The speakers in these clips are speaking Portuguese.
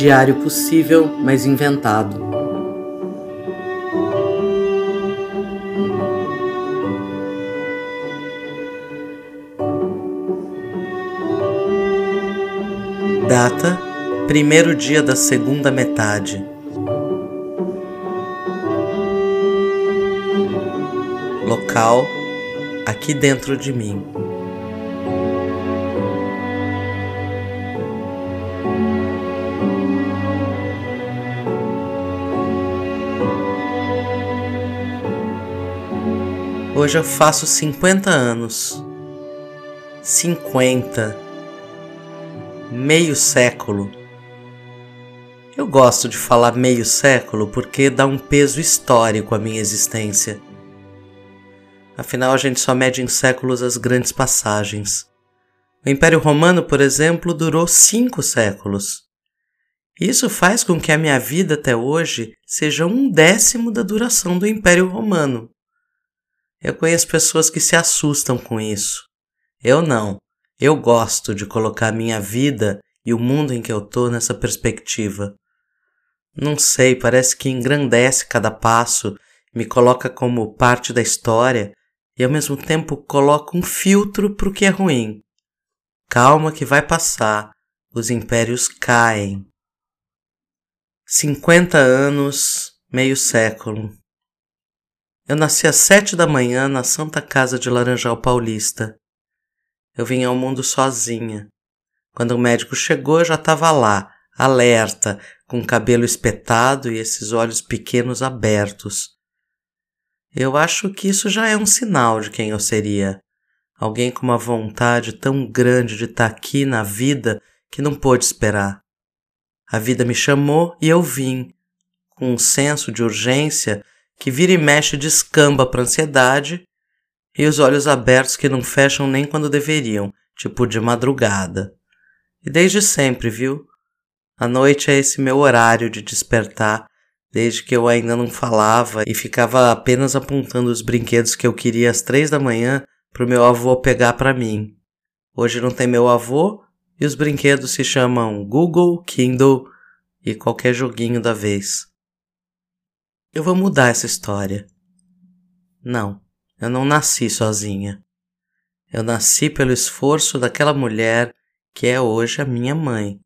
Diário possível, mas inventado. Data: primeiro dia da segunda metade. Local: aqui dentro de mim. Hoje eu faço 50 anos. 50. Meio século. Eu gosto de falar meio século porque dá um peso histórico à minha existência. Afinal, a gente só mede em séculos as grandes passagens. O Império Romano, por exemplo, durou cinco séculos. Isso faz com que a minha vida até hoje seja um décimo da duração do Império Romano. Eu conheço pessoas que se assustam com isso. Eu não. Eu gosto de colocar minha vida e o mundo em que eu tô nessa perspectiva. Não sei, parece que engrandece cada passo, me coloca como parte da história e ao mesmo tempo coloca um filtro para o que é ruim. Calma que vai passar, os impérios caem. 50 anos, meio século. Eu nasci às sete da manhã na Santa Casa de Laranjal Paulista. Eu vim ao mundo sozinha. Quando o médico chegou, eu já estava lá, alerta, com o cabelo espetado e esses olhos pequenos abertos. Eu acho que isso já é um sinal de quem eu seria. Alguém com uma vontade tão grande de estar tá aqui na vida que não pôde esperar. A vida me chamou e eu vim, com um senso de urgência que vira e mexe descamba para ansiedade, e os olhos abertos que não fecham nem quando deveriam, tipo de madrugada. E desde sempre, viu? A noite é esse meu horário de despertar, desde que eu ainda não falava e ficava apenas apontando os brinquedos que eu queria às três da manhã para o meu avô pegar para mim. Hoje não tem meu avô e os brinquedos se chamam Google, Kindle e qualquer joguinho da vez. Eu vou mudar essa história. Não, eu não nasci sozinha. Eu nasci pelo esforço daquela mulher que é hoje a minha mãe.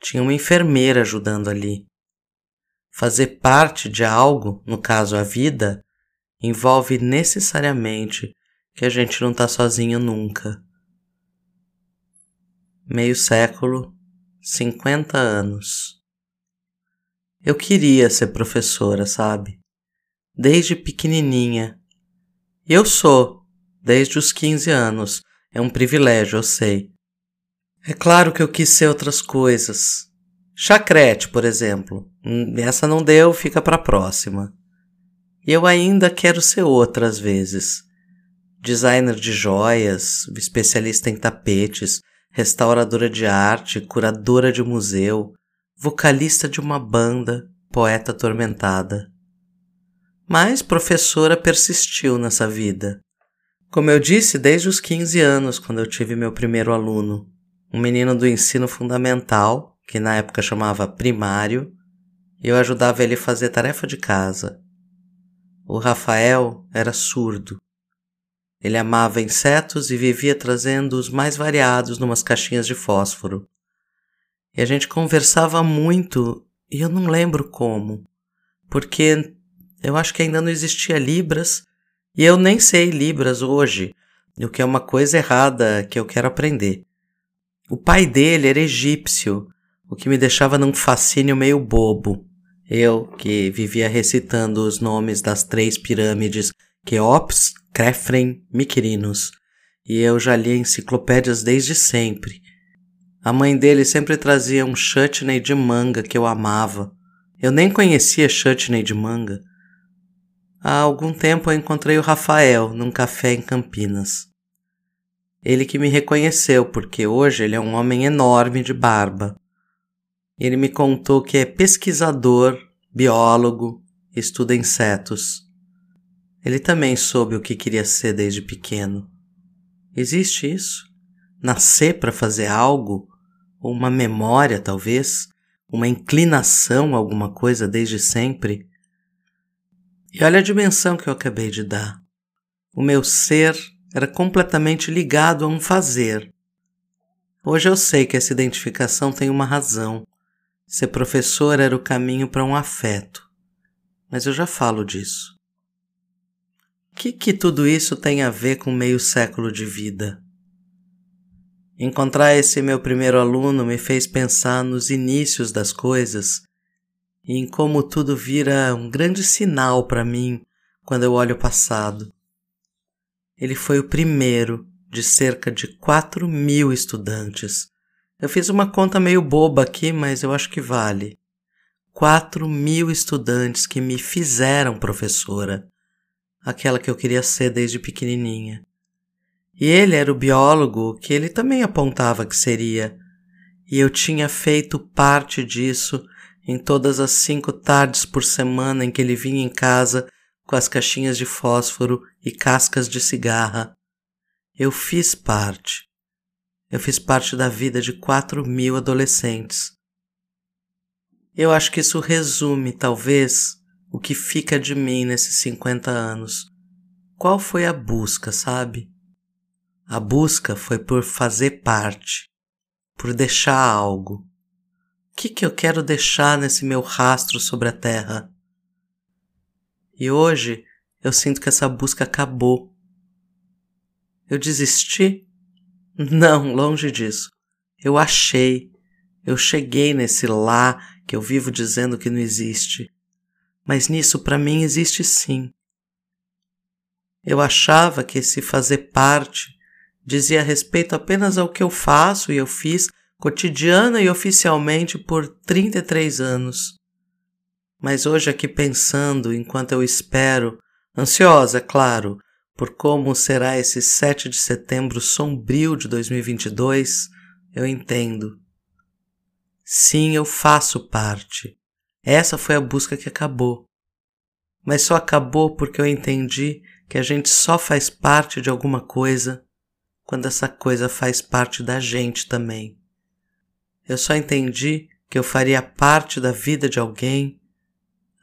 Tinha uma enfermeira ajudando ali. Fazer parte de algo, no caso a vida, envolve necessariamente que a gente não está sozinho nunca. Meio século, 50 anos. Eu queria ser professora, sabe? Desde pequenininha. Eu sou, desde os 15 anos. É um privilégio, eu sei. É claro que eu quis ser outras coisas. Chacrete, por exemplo. Hum, essa não deu, fica para próxima. E eu ainda quero ser outras vezes. Designer de joias, especialista em tapetes, restauradora de arte, curadora de museu, vocalista de uma banda, poeta atormentada. Mas professora persistiu nessa vida. Como eu disse, desde os 15 anos, quando eu tive meu primeiro aluno, um menino do ensino fundamental, que na época chamava primário, e eu ajudava ele a fazer tarefa de casa. O Rafael era surdo. Ele amava insetos e vivia trazendo os mais variados numas caixinhas de fósforo. E a gente conversava muito e eu não lembro como, porque eu acho que ainda não existia Libras e eu nem sei Libras hoje, o que é uma coisa errada que eu quero aprender. O pai dele era egípcio, o que me deixava num fascínio meio bobo. Eu, que vivia recitando os nomes das três pirâmides Queops, Crefren, Miquerinos, e eu já li enciclopédias desde sempre, a mãe dele sempre trazia um chutney de manga que eu amava. Eu nem conhecia chutney de manga. Há algum tempo eu encontrei o Rafael num café em Campinas. Ele que me reconheceu, porque hoje ele é um homem enorme de barba. Ele me contou que é pesquisador, biólogo, estuda insetos. Ele também soube o que queria ser desde pequeno. Existe isso? Nascer para fazer algo ou uma memória, talvez, uma inclinação a alguma coisa desde sempre. E olha a dimensão que eu acabei de dar. O meu ser era completamente ligado a um fazer. Hoje eu sei que essa identificação tem uma razão. Ser professor era o caminho para um afeto. Mas eu já falo disso. O que, que tudo isso tem a ver com meio século de vida? Encontrar esse meu primeiro aluno me fez pensar nos inícios das coisas e em como tudo vira um grande sinal para mim quando eu olho o passado. Ele foi o primeiro de cerca de 4 mil estudantes. Eu fiz uma conta meio boba aqui, mas eu acho que vale. 4 mil estudantes que me fizeram professora, aquela que eu queria ser desde pequenininha. E ele era o biólogo que ele também apontava que seria. E eu tinha feito parte disso em todas as cinco tardes por semana em que ele vinha em casa com as caixinhas de fósforo e cascas de cigarra. Eu fiz parte. Eu fiz parte da vida de quatro mil adolescentes. Eu acho que isso resume, talvez, o que fica de mim nesses 50 anos. Qual foi a busca, sabe? A busca foi por fazer parte, por deixar algo. O que, que eu quero deixar nesse meu rastro sobre a terra? E hoje eu sinto que essa busca acabou. Eu desisti? Não, longe disso. Eu achei. Eu cheguei nesse lá que eu vivo dizendo que não existe. Mas nisso para mim existe sim. Eu achava que esse fazer parte dizia respeito apenas ao que eu faço e eu fiz cotidiana e oficialmente por 33 anos. Mas hoje aqui pensando, enquanto eu espero, ansiosa, claro, por como será esse 7 de setembro sombrio de 2022, eu entendo. Sim, eu faço parte. Essa foi a busca que acabou. Mas só acabou porque eu entendi que a gente só faz parte de alguma coisa quando essa coisa faz parte da gente também. Eu só entendi que eu faria parte da vida de alguém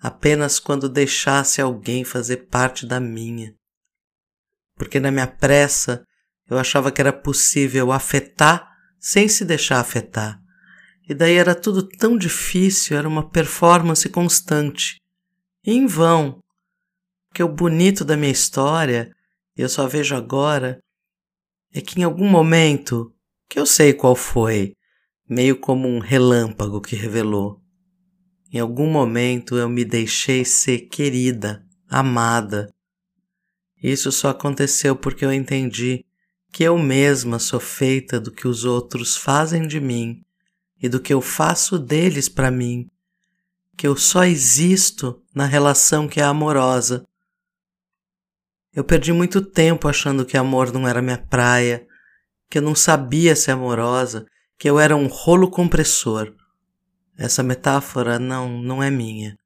apenas quando deixasse alguém fazer parte da minha. Porque na minha pressa eu achava que era possível afetar sem se deixar afetar. E daí era tudo tão difícil, era uma performance constante. E em vão. Porque o bonito da minha história, eu só vejo agora, é que em algum momento, que eu sei qual foi, meio como um relâmpago que revelou, em algum momento eu me deixei ser querida, amada. Isso só aconteceu porque eu entendi que eu mesma sou feita do que os outros fazem de mim e do que eu faço deles para mim, que eu só existo na relação que é amorosa eu perdi muito tempo achando que amor não era minha praia, que eu não sabia ser amorosa, que eu era um rolo compressor. Essa metáfora não, não é minha.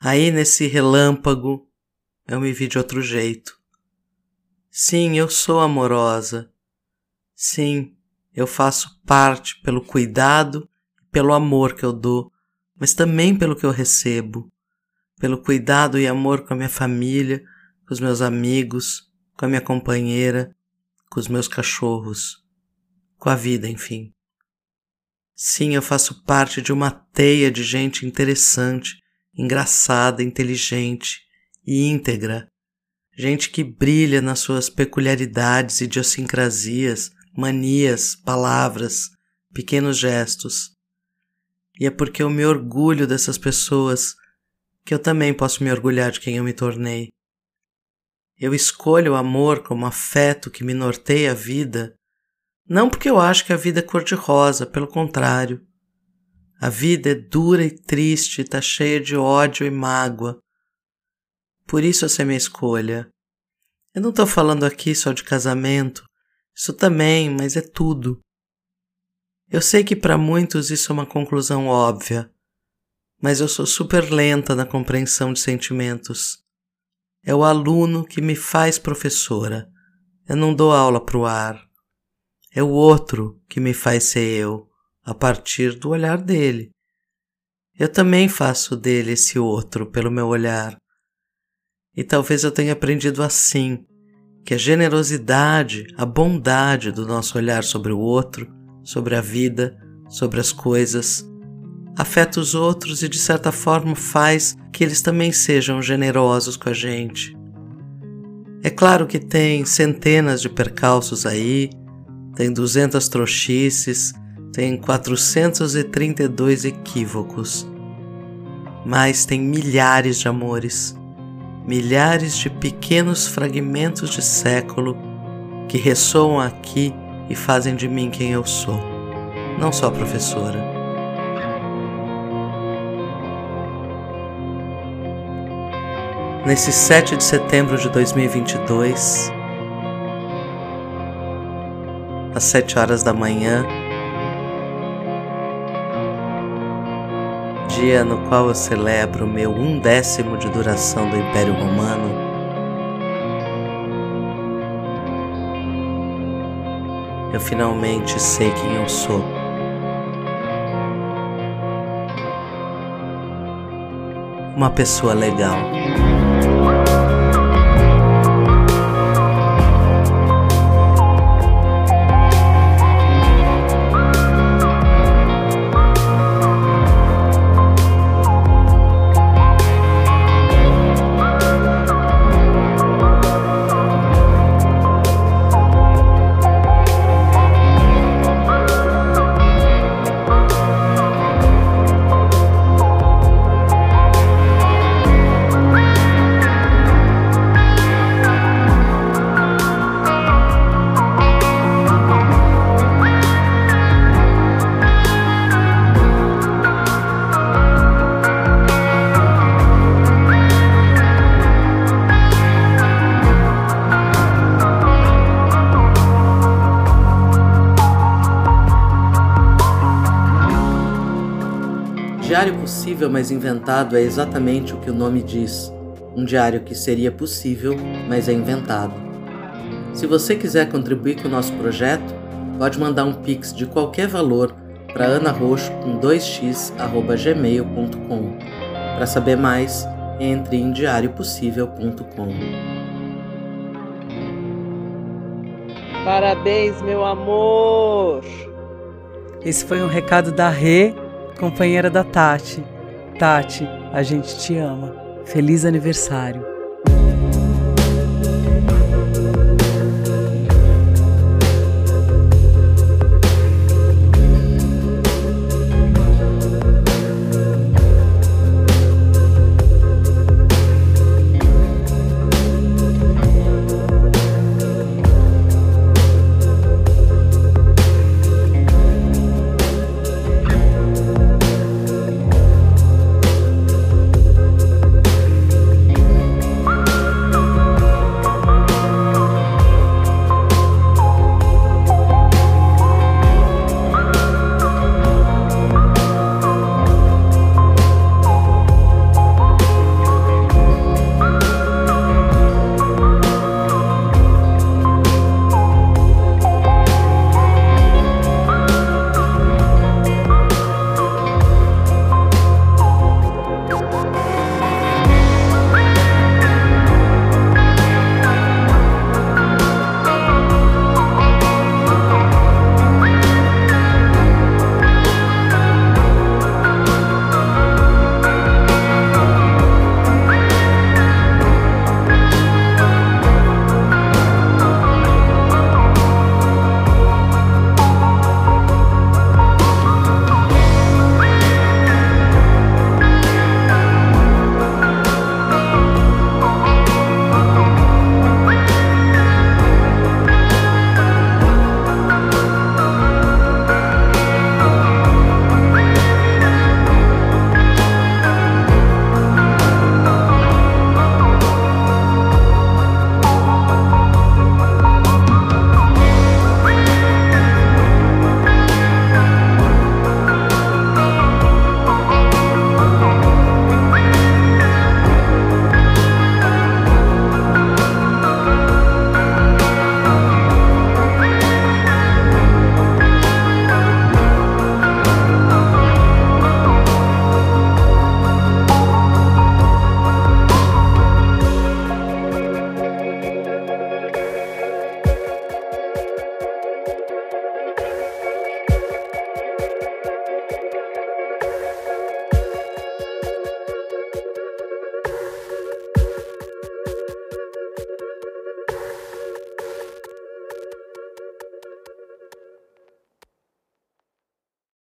Aí nesse relâmpago eu me vi de outro jeito. Sim, eu sou amorosa. Sim, eu faço parte pelo cuidado e pelo amor que eu dou, mas também pelo que eu recebo, pelo cuidado e amor com a minha família, com os meus amigos, com a minha companheira, com os meus cachorros, com a vida, enfim. Sim, eu faço parte de uma teia de gente interessante, engraçada, inteligente e íntegra. Gente que brilha nas suas peculiaridades, idiosincrasias, manias, palavras, pequenos gestos. E é porque eu me orgulho dessas pessoas que eu também posso me orgulhar de quem eu me tornei. Eu escolho o amor como afeto que me norteia a vida, não porque eu acho que a vida é cor-de-rosa, pelo contrário. A vida é dura e triste, está cheia de ódio e mágoa. Por isso essa é minha escolha. Eu não estou falando aqui só de casamento, isso também, mas é tudo. Eu sei que para muitos isso é uma conclusão óbvia, mas eu sou super lenta na compreensão de sentimentos. É o aluno que me faz professora. Eu não dou aula para o ar. É o outro que me faz ser eu, a partir do olhar dele. Eu também faço dele esse outro pelo meu olhar. E talvez eu tenha aprendido assim que a generosidade, a bondade do nosso olhar sobre o outro, sobre a vida, sobre as coisas, afeta os outros e de certa forma faz que eles também sejam generosos com a gente. É claro que tem centenas de percalços aí, tem 200 trouxices, tem 432 equívocos, mas tem milhares de amores milhares de pequenos fragmentos de século que ressoam aqui e fazem de mim quem eu sou, não só professora. Nesse 7 de setembro de 2022, às 7 horas da manhã, dia no qual eu celebro meu um décimo de duração do Império Romano, eu finalmente sei quem eu sou. Uma pessoa legal. Possível, mas inventado é exatamente o que o nome diz. Um diário que seria possível, mas é inventado. Se você quiser contribuir com o nosso projeto, pode mandar um pix de qualquer valor para anaroxo com 2x@gmail.com. Para saber mais, entre em diariopossível.com. Parabéns, meu amor! Esse foi um recado da Rê companheira da Tati. Tati, a gente te ama. Feliz aniversário.